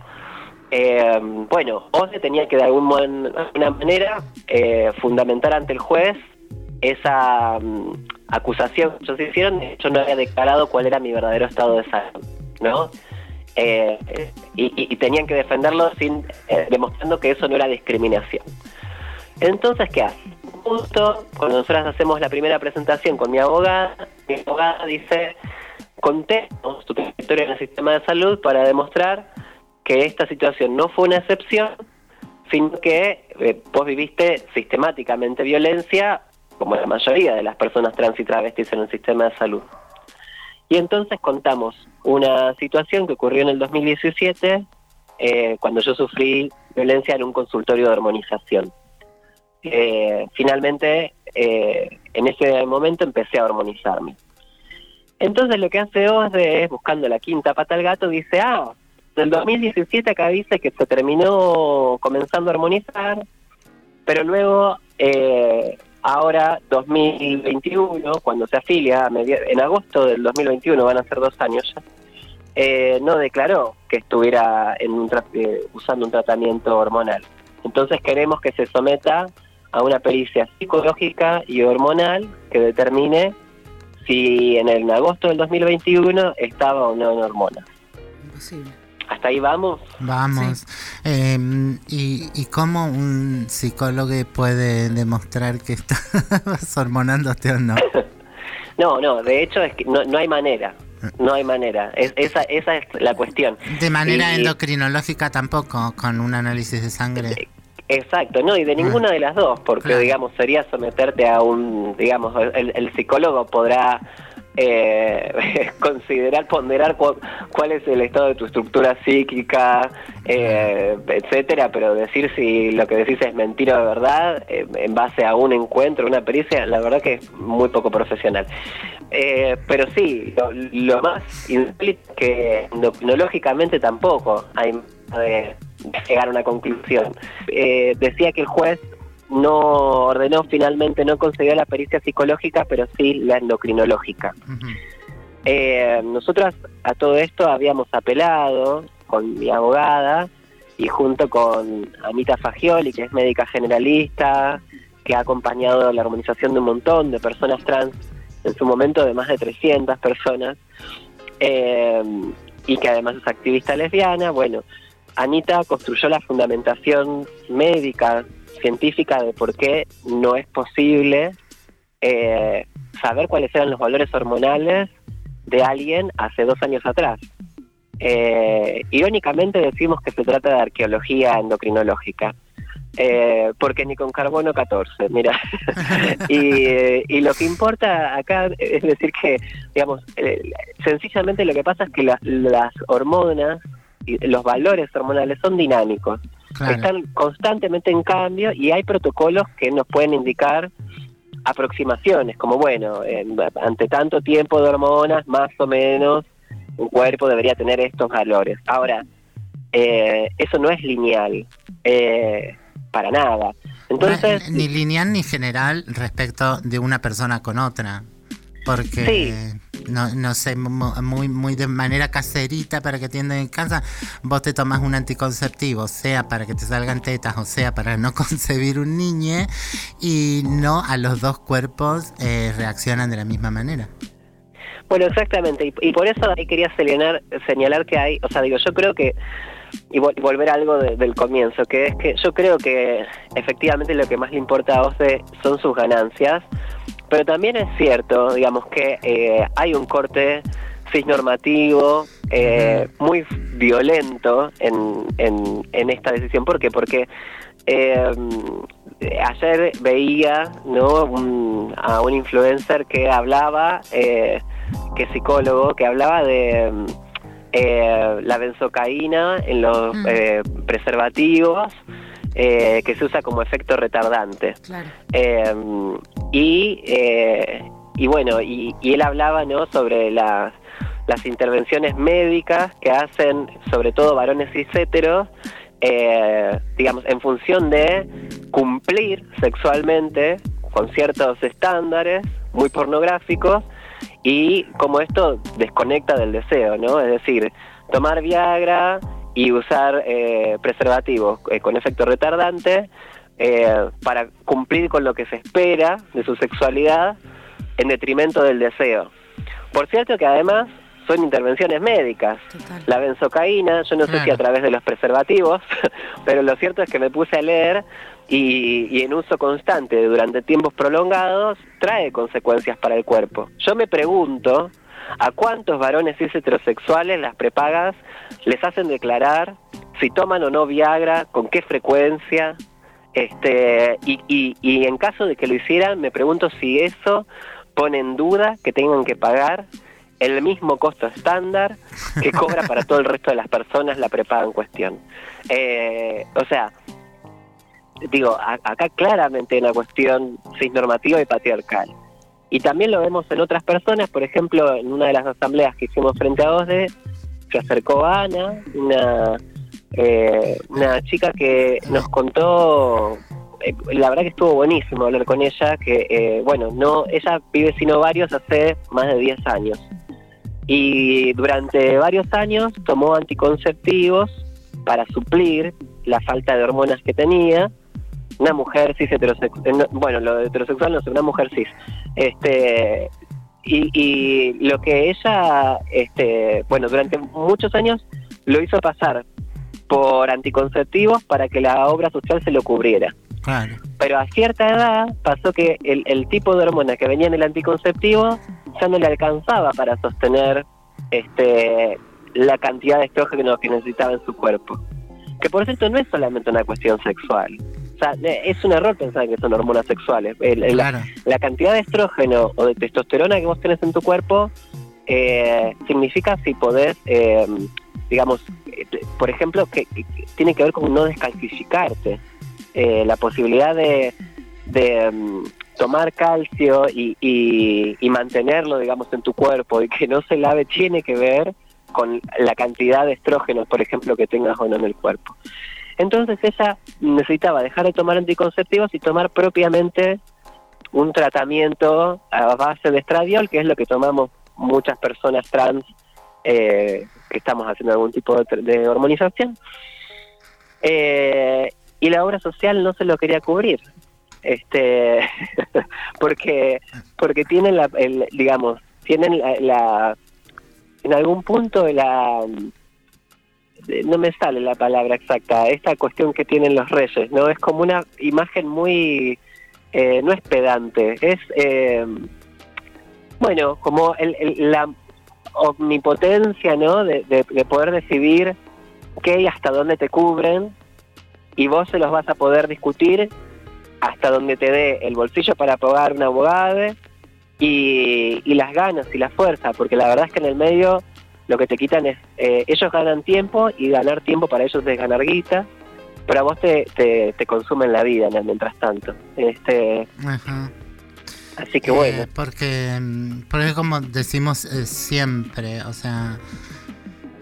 eh, bueno, OSDE tenía que de alguna manera eh, fundamentar ante el juez esa mm, acusación que ellos hicieron. Hecho, no había declarado cuál era mi verdadero estado de salud, ¿no? Y, tenían que defenderlo sin demostrando que eso no era discriminación. Entonces, ¿qué hace? Cuando nosotros hacemos la primera presentación con mi abogada, mi abogada dice, contemos tu trayectoria en el sistema de salud para demostrar que esta situación no fue una excepción, sino que eh, vos viviste sistemáticamente violencia, como la mayoría de las personas trans y travestis en el sistema de salud. Y entonces contamos una situación que ocurrió en el 2017, eh, cuando yo sufrí violencia en un consultorio de hormonización. Eh, finalmente, eh, en ese momento empecé a hormonizarme. Entonces lo que hace OSDE es, buscando la quinta pata al gato, dice, ah, del 2017 acá dice que se terminó comenzando a hormonizar, pero luego, eh, ahora 2021, cuando se afilia, en agosto del 2021, van a ser dos años ya, eh, no declaró que estuviera en un tra- usando un tratamiento hormonal. Entonces queremos que se someta a una pericia psicológica y hormonal que determine si en el en agosto del 2021 estaba o no en hormonas. Imposible. Hasta ahí vamos. Vamos. Eh, y, ¿Y cómo un psicólogo puede demostrar que estás hormonándote o no? No, no, de hecho es que no, no hay manera. No hay manera. Es- esa, esa es la cuestión. De manera Y- endocrinológica tampoco, con un análisis de sangre. Exacto, no, y de ninguna de las dos, porque digamos sería someterte a un, digamos, el, el psicólogo podrá eh, considerar, ponderar cu- cuál es el estado de tu estructura psíquica, eh, etcétera, pero decir si lo que decís es mentira o verdad, eh, en base a un encuentro, una pericia, la verdad que es muy poco profesional. Eh, pero sí, lo, lo más que endocrinológicamente tampoco hay de llegar a una conclusión. Eh, decía que el juez no ordenó finalmente, no concedió la pericia psicológica, pero sí la endocrinológica. Eh, nosotros a todo esto habíamos apelado con mi abogada y junto con Anita Fagioli, que es médica generalista, que ha acompañado la armonización de un montón de personas trans, en su momento de más de 300 personas, eh, y que además es activista lesbiana. Bueno, Anita construyó la fundamentación médica, científica, de por qué no es posible eh, saber cuáles eran los valores hormonales de alguien hace dos años atrás. Eh, irónicamente decimos que se trata de arqueología endocrinológica, eh, porque ni con carbono 14, mira. y, eh, y lo que importa acá es decir que, digamos, eh, sencillamente lo que pasa es que la- las hormonas los valores hormonales son dinámicos, Claro. están constantemente en cambio y hay protocolos que nos pueden indicar aproximaciones, como bueno, en- ante tanto tiempo de hormonas, más o menos, un cuerpo debería tener estos valores. Ahora, eh, eso no es lineal, eh, para nada. Entonces, ni lineal ni general respecto de una persona con otra. Porque, no, no sé, mu- muy, muy de manera caserita para que atiendan en casa, vos te tomas un anticonceptivo, sea para que te salgan tetas o sea para no concebir un niño, y no a los dos cuerpos eh, reaccionan de la misma manera. Bueno, exactamente, y, por eso ahí quería señalar, señalar que hay, o sea, digo, yo creo que, y vol- volver a algo de- del comienzo, que es que yo creo que efectivamente lo que más le importa a OCE son sus ganancias, pero también es cierto, digamos, que eh, hay un corte cisnormativo eh, muy violento en, en, en esta decisión. ¿Por qué? Porque eh, ayer veía ¿no? un- a un influencer que hablaba, eh, que es psicólogo, que hablaba de mm, eh, la benzocaína en los eh, preservativos, que se usa como efecto retardante. Claro. Y, eh, y bueno, y, él hablaba ¿no? sobre las, las intervenciones médicas que hacen sobre todo varones cis heteros, eh, digamos, en función de cumplir sexualmente con ciertos estándares muy pornográficos y como esto desconecta del deseo, ¿no? Es decir, tomar Viagra y usar eh, preservativos eh, con efecto retardante eh, para cumplir con lo que se espera de su sexualidad en detrimento del deseo. Por cierto que además son intervenciones médicas. La benzocaína, yo no sé si a través de los preservativos, pero lo cierto es que me puse a leer y, y en uso constante durante tiempos prolongados trae consecuencias para el cuerpo. Yo me pregunto a cuántos varones cis heterosexuales las prepagas les hacen declarar si toman o no Viagra, con qué frecuencia, este y, y, y en caso de que lo hicieran, me pregunto si eso pone en duda que tengan que pagar el mismo costo estándar que cobra para todo el resto de las personas la prepaga en cuestión. Eh, o sea, digo, a- acá claramente hay una cuestión cisnormativa y patriarcal. Y también lo vemos en otras personas, por ejemplo, en una de las asambleas que hicimos frente a OSDE, se acercó Ana, una, eh, una chica que nos contó, eh, la verdad que estuvo buenísimo hablar con ella, que, eh, bueno, no ella vive sin ovarios hace más de 10 años. Y durante varios años tomó anticonceptivos para suplir la falta de hormonas que tenía. Una mujer cis heterosexual, bueno, lo heterosexual no sé, una mujer cis. Este, y, y lo que ella, este, bueno, durante muchos años lo hizo pasar por anticonceptivos para que la obra social se lo cubriera. Claro. Pero a cierta edad pasó que el, el tipo de hormona que venía en el anticonceptivo ya no le alcanzaba para sostener este la cantidad de estrógeno que necesitaba en su cuerpo. Que por cierto no es solamente una cuestión sexual. O sea, es un error pensar que son hormonas sexuales. El- el- la, la cantidad de estrógeno o de testosterona que vos tenés en tu cuerpo eh, significa si podés, eh, digamos, eh, por ejemplo, que, tiene que ver con no descalcificarte. Eh, la posibilidad de, de, mm, tomar calcio y, y, y mantenerlo, digamos, en tu cuerpo y que no se lave tiene que ver con la cantidad de estrógenos, por ejemplo, que tengas o no en el cuerpo. Entonces ella necesitaba dejar de tomar anticonceptivos y tomar propiamente un tratamiento a base de estradiol, que es lo que tomamos muchas personas trans eh, que estamos haciendo algún tipo de, de hormonización. Eh, y la obra social no se lo quería cubrir, este, porque porque tienen la, el, digamos, tienen la, en algún punto la no me sale la palabra exacta, esta cuestión que tienen los reyes, ¿no? Es como una imagen muy, eh, no es pedante, es, eh, bueno, como el- el- la omnipotencia, ¿no? De, de- de poder decidir qué y hasta dónde te cubren y vos se los vas a poder discutir hasta donde te dé el bolsillo para pagar un abogado y, y las ganas y la fuerza, porque la verdad es que en el medio lo que te quitan es, eh, ellos ganan tiempo y ganar tiempo para ellos es ganar guita, pero a vos te, te, te consumen la vida mientras tanto. Este. Así que bueno. Eh, porque, mm, porque como decimos eh, siempre, o sea,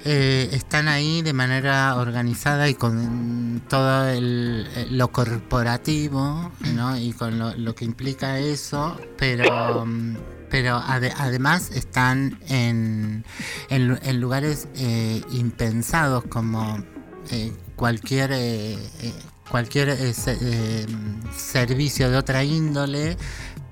eh, están ahí de manera organizada y con todo lo corporativo, ¿no? Y con lo, que implica eso, pero mm, pero ade- además están en, en, lu- en lugares impensados como cualquier cualquier eh, eh, servicio de otra índole,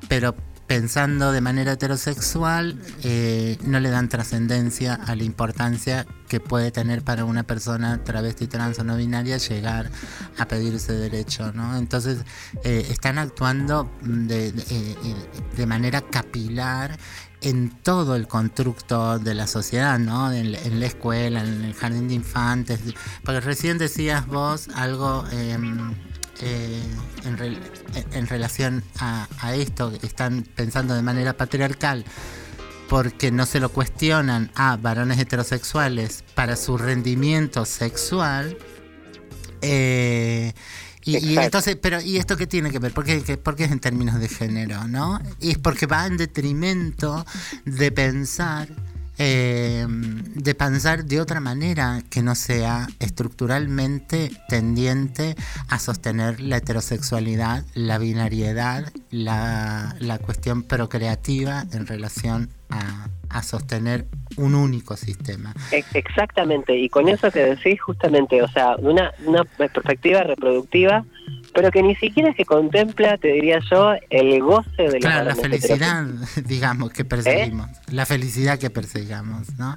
pero pensando de manera heterosexual, eh, no le dan trascendencia a la importancia que puede tener para una persona travesti, trans o no binaria llegar a pedir ese derecho, ¿no? Entonces, eh, están actuando de, de- eh, eh, de manera capilar en todo el constructo de la sociedad, ¿no? En, en la escuela, en el jardín de infantes. Porque recién decías vos algo em, eh, en, rel- en relación a, a esto, están pensando de manera patriarcal porque no se lo cuestionan a varones heterosexuales para su rendimiento sexual. eh, y, entonces, pero ¿y esto qué tiene que ver? ¿Por qué, qué- por qué es en términos de género, no? Y es porque va en detrimento de pensar eh, de pensar de otra manera que no sea estructuralmente tendiente a sostener la heterosexualidad, la binariedad, la, la cuestión procreativa en relación a, a sostener un único sistema. Ex- Exactamente, y con eso que decís justamente, o sea, una, una perspectiva reproductiva, pero que ni siquiera que contempla, te diría yo, el goce de Claro, la felicidad, digamos, que perseguimos. La felicidad que perseguimos, ¿no?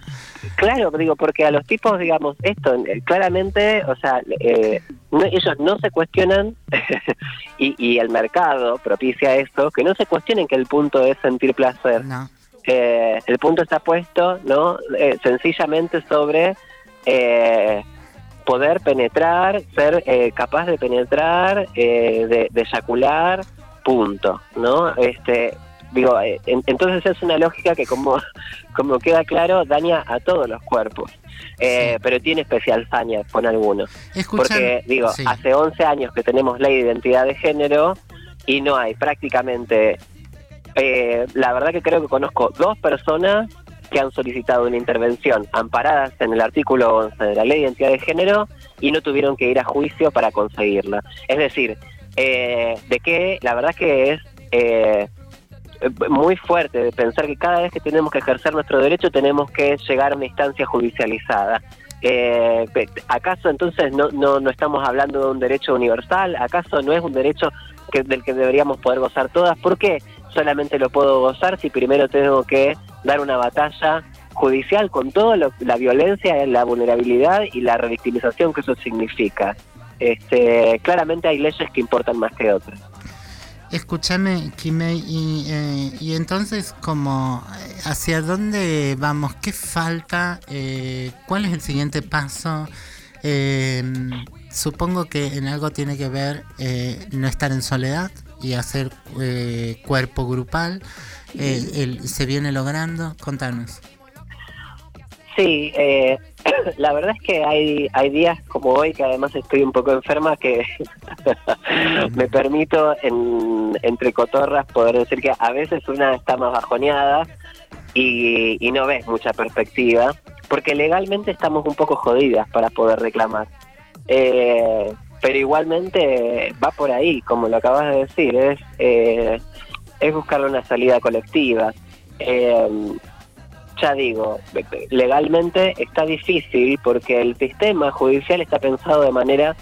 Claro, digo, porque a los tipos, digamos, esto, eh, claramente, o sea, eh, no- ellos no se cuestionan, y, y el mercado propicia esto, que no se cuestionen que el punto es sentir placer. Eh, el punto está puesto, ¿no? Eh, sencillamente sobre eh, poder penetrar, ser eh, capaz de penetrar, eh, de, de eyacular, punto, ¿no? Este, digo, eh, en- entonces es una lógica que como, como queda claro, daña a todos los cuerpos. Eh, Pero tiene especial saña con algunos. Escuchan- Porque, digo, sí. hace 11 años que tenemos ley de identidad de género y no hay prácticamente... eh, la verdad que creo que conozco dos personas que han solicitado una intervención amparadas en el artículo 11 de la ley de identidad de género y no tuvieron que ir a juicio para conseguirla. Es decir, eh, de que la verdad que es eh, muy fuerte pensar que cada vez que tenemos que ejercer nuestro derecho tenemos que llegar a una instancia judicializada. Eh, ¿Acaso entonces no, no, no estamos hablando de un derecho universal? ¿Acaso no es un derecho que, del que deberíamos poder gozar todas? ¿Por qué solamente lo puedo gozar si primero tengo que dar una batalla judicial con toda la violencia, la vulnerabilidad y la revictimización que eso significa? Este, claramente hay leyes que importan más que otras. Escúchame, Kimei, y, eh, y entonces, como, ¿hacia dónde vamos? ¿Qué falta? Eh, ¿Cuál es el siguiente paso? Eh, supongo que en algo tiene que ver eh, no estar en soledad y hacer eh, cuerpo grupal. El- ¿Se viene logrando? Contanos. Sí, eh, la verdad es que hay, hay días como hoy que además estoy un poco enferma que me permito en, entre cotorras poder decir que a veces una está más bajoneada y, y no ves mucha perspectiva porque legalmente estamos un poco jodidas para poder reclamar. Eh, pero igualmente va por ahí, como lo acabas de decir, es, eh, es buscarle una salida colectiva. Eh, ya digo, legalmente está difícil porque el sistema judicial está pensado de manera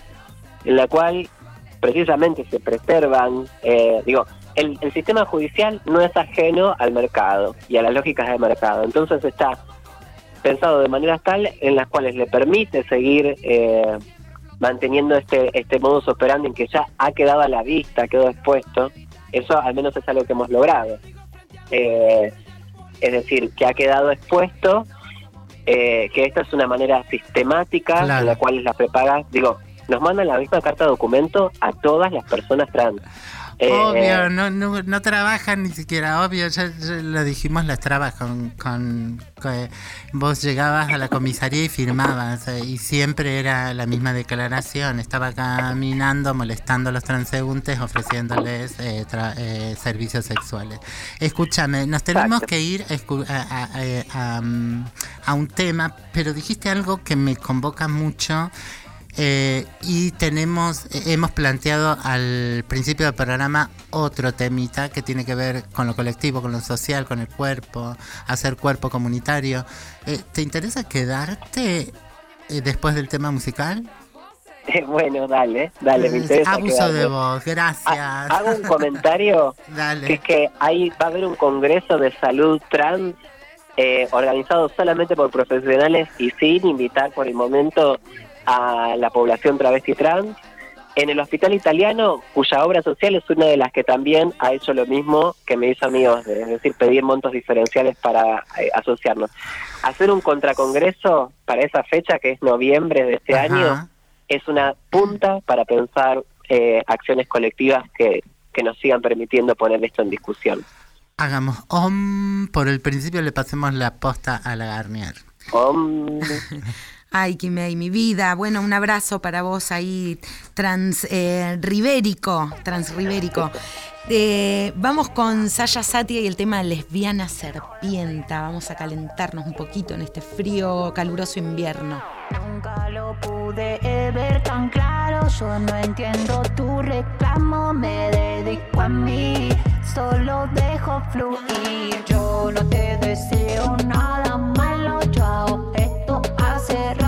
en la cual precisamente se preservan, eh, digo, el, el sistema judicial no es ajeno al mercado y a las lógicas del mercado, entonces está pensado de manera tal en las cuales le permite seguir eh, manteniendo este este modus operandi que ya ha quedado a la vista, quedó expuesto, eso al menos es algo que hemos logrado. Eh, es decir, que ha quedado expuesto, eh, que esta es una manera sistemática Claro. en la cual las prepagas, digo, nos mandan la misma carta de documento a todas las personas trans. Eh, Obvio, no, no, no trabajan ni siquiera, obvio, ya, ya lo dijimos las trabas con, con, con- vos llegabas a la comisaría y firmabas eh, y siempre era la misma declaración, estaba caminando molestando a los transeúntes ofreciéndoles eh, tra- eh, servicios sexuales. Escúchame, nos tenemos que ir a, escu- a- a- a- a, mm, a un tema, pero dijiste algo que me convoca mucho. Eh, y tenemos, eh, hemos planteado al principio del programa otro temita que tiene que ver con lo colectivo, con lo social, con el cuerpo, hacer cuerpo comunitario. Eh, ¿Te interesa quedarte eh, después del tema musical? bueno, dale, dale, me interesa. Abuso quedarme. de voz, gracias. Ha- Hago un comentario que es que ahí va a haber un congreso de salud trans eh, organizado solamente por profesionales y sin invitar por el momento a la población travesti trans en el hospital italiano, cuya obra social es una de las que también ha hecho lo mismo que me hizo a mí, es decir, pedir montos diferenciales para eh, asociarnos. Hacer un contracongreso para esa fecha, que es noviembre de este Ajá. año, es una punta para pensar eh, acciones colectivas que, que nos sigan permitiendo poner esto en discusión. Hagamos om, por el principio le pasemos la posta a la Garnier. Om. Ay, Kimei, mi vida. Bueno, un abrazo para vos ahí, trans eh, ribérico, transribérico. Eh, vamos con Saya Satia y el tema lesbiana serpienta. Vamos a calentarnos un poquito en este frío, caluroso invierno. Nunca lo pude ver tan claro, yo no entiendo tu reclamo, me dedico a mí, solo dejo fluir, yo no te deseo nada hago esto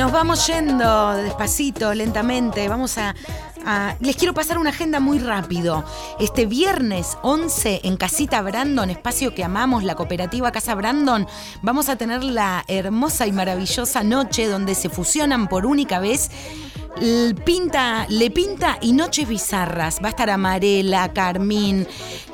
nos vamos yendo despacito, lentamente. Vamos a, a- Les quiero pasar una agenda muy rápido. Este viernes 11 en Casita Brandon, espacio que amamos, la cooperativa Casa Brandon, vamos a tener la hermosa y maravillosa noche donde se fusionan por única vez Pinta, Le Pinta y Noches Bizarras. Va a estar Amarela, Carmín,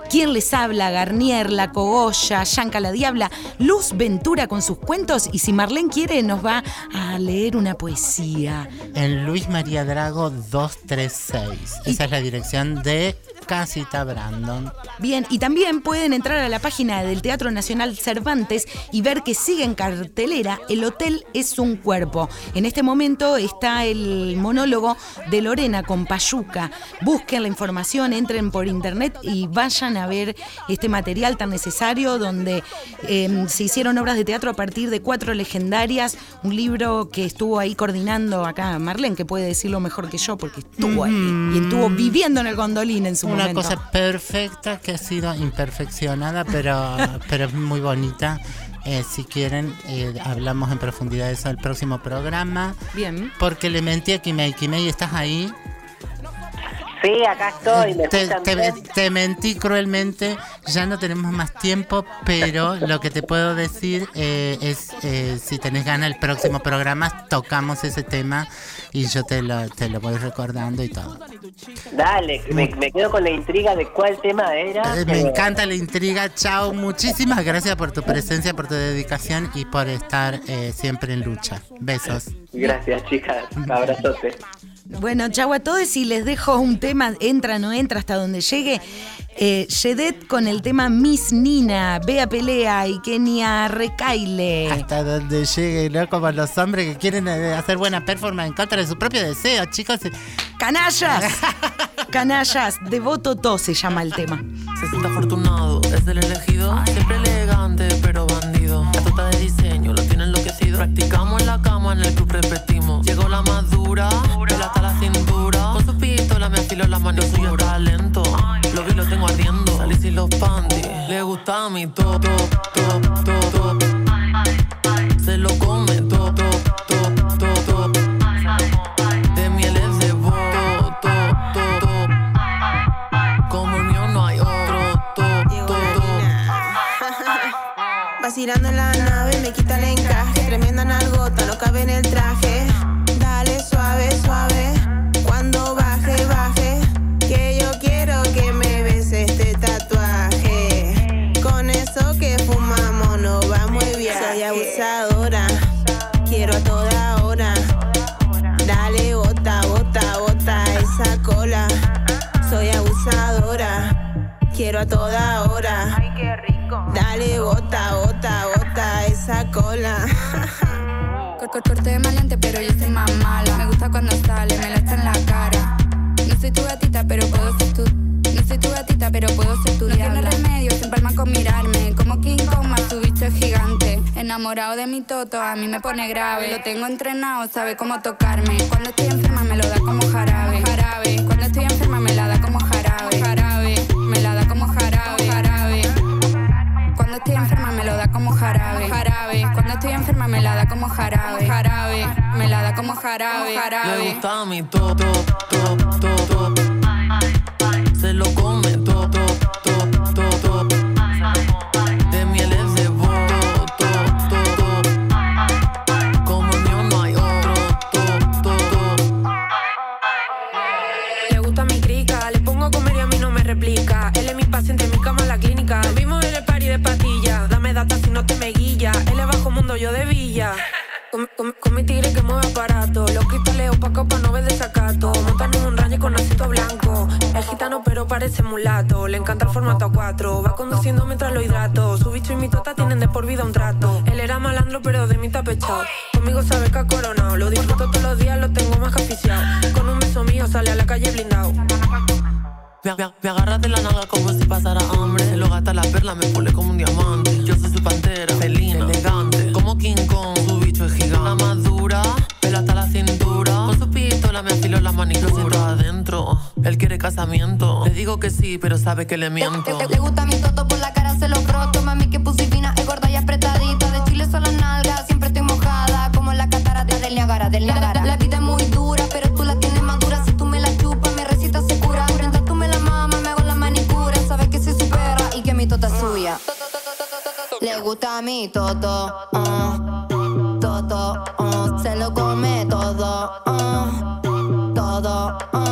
¿Quién les habla? Garnier, La Cogolla, Yanka la Diabla, Luz Ventura con sus cuentos y si Marlene quiere nos va a leer una poesía. En Luis María Drago 236. Esa es la dirección de Casita Brandon. Bien, y también pueden entrar a la página del Teatro Nacional Cervantes y ver que sigue en cartelera El Hotel es un cuerpo. En este momento está el monólogo de Lorena con Payuca. Busquen la información, entren por internet y vayan a ver este material tan necesario donde eh, se hicieron obras de teatro a partir de cuatro legendarias, un libro que estuvo ahí coordinando acá Marlene, que puede decirlo mejor que yo porque estuvo ahí y estuvo viviendo en el gondolín en su Una cosa perfecta que ha sido imperfeccionada, pero, pero es muy bonita. Eh, si quieren, eh, hablamos en profundidad de eso en el próximo programa. Bien. Porque le mentí a Kimei. Kimei, ¿estás ahí? Sí, acá estoy. ¿me Te, te- te mentí cruelmente, ya no tenemos más tiempo, pero lo que te puedo decir eh, es, eh, si tenés ganas, el próximo programa tocamos ese tema y yo te lo, te lo voy recordando y todo. Dale, me, me quedo con la intriga de cuál tema era. Eh, Me encanta la intriga, chao, muchísimas gracias por tu presencia, por tu dedicación y por estar eh, siempre en lucha. Besos. Gracias, chicas. Abrazote. Bueno, chau a todos y les dejo un tema, entra, no entra, hasta donde llegue. Eh, Yedet con el tema Miss Nina, Bea Pelea y Kenia Recaile. Hasta donde llegue, ¿no? Como los hombres que quieren eh, hacer buena performance en contra de su propio deseo, chicos. ¡Canallas! Canallas, Devoto To se llama el tema. Se siente afortunado, es el elegido. Siempre elegante, pero bandido. La tota de diseño lo tiene enloquecido. Practicamos en la cama, en el club repetimos. Llegó la más dura, de hasta la cintura. Con su pistola me afiló la mano. Yo soy un talento, lo vi, lo tengo ardiendo. Salí sin los panties. Le gusta mi top, top, top, top, top. Se lo come top, top, top, top, top. De mieles de voto, top, top, top. Como el mío no hay otro, top, top, top. Vacilando en la nave, me quita el encaje. Tremenda nalgota, no cabe en el traje. Quiero a toda hora. Ay, qué rico. Dale, bota, bota, bota esa cola. Cor- cor- Corte de maleante, pero yo soy más mala. Me gusta cuando sale, me la echa en la cara. No soy tu gatita, pero puedo ser tu. No soy tu gatita, pero puedo ser tu. No tiene remedio, se empalma con mirarme. Como King Kong, más tu bicho es gigante. Enamorado de mi toto, a mí me pone grave. Lo tengo entrenado, sabe cómo tocarme. Cuando estoy enferma, me lo da como jarabe. Jarabe. Cuando estoy enferma, me la da como jarabe. Jarabe. Cuando estoy enferma me lo da como jarabe, jarabe. Cuando estoy enferma me la da como jarabe, jarabe. Me la da como jarabe, jarabe. gusta mi todo, todo, todo, todo. Se mulato. Le encanta el formato A4. Va conduciendo mientras lo hidrato. Su bicho y mi tota tienen de por vida un trato. Él era malandro pero de mí está pechado. Conmigo sabe que ha coronado. Lo disfruto todos los días, lo tengo más que aficiado. Con un beso mío sale a la calle blindado. Me, me- de la nalga como si pasara hambre. Se lo gasta la perla, me pone como un diamante. Yo soy su pantera, felina, elegante. Como King Kong, su bicho es gigante. La pelo tiro la manicura adentro. Él quiere casamiento. Le digo que sí, pero sabe que le miento. Eh, eh, Te, gusta mi toto por la cara, se lo broto. Mami, que pussy es gorda y apretadita. De chile son las nalgas, siempre estoy mojada. Como la catarata del Niagara, del Niagara. La, vida es muy dura, pero tú la tienes madura. Si tú me la chupas, mi recita se cura. Frente tú me la mama, me hago la manicura. Sabes que soy su perra y que mi tota es suya. Le gusta a mi toto, uh, toto, uh. se lo come todo. Uh. oh.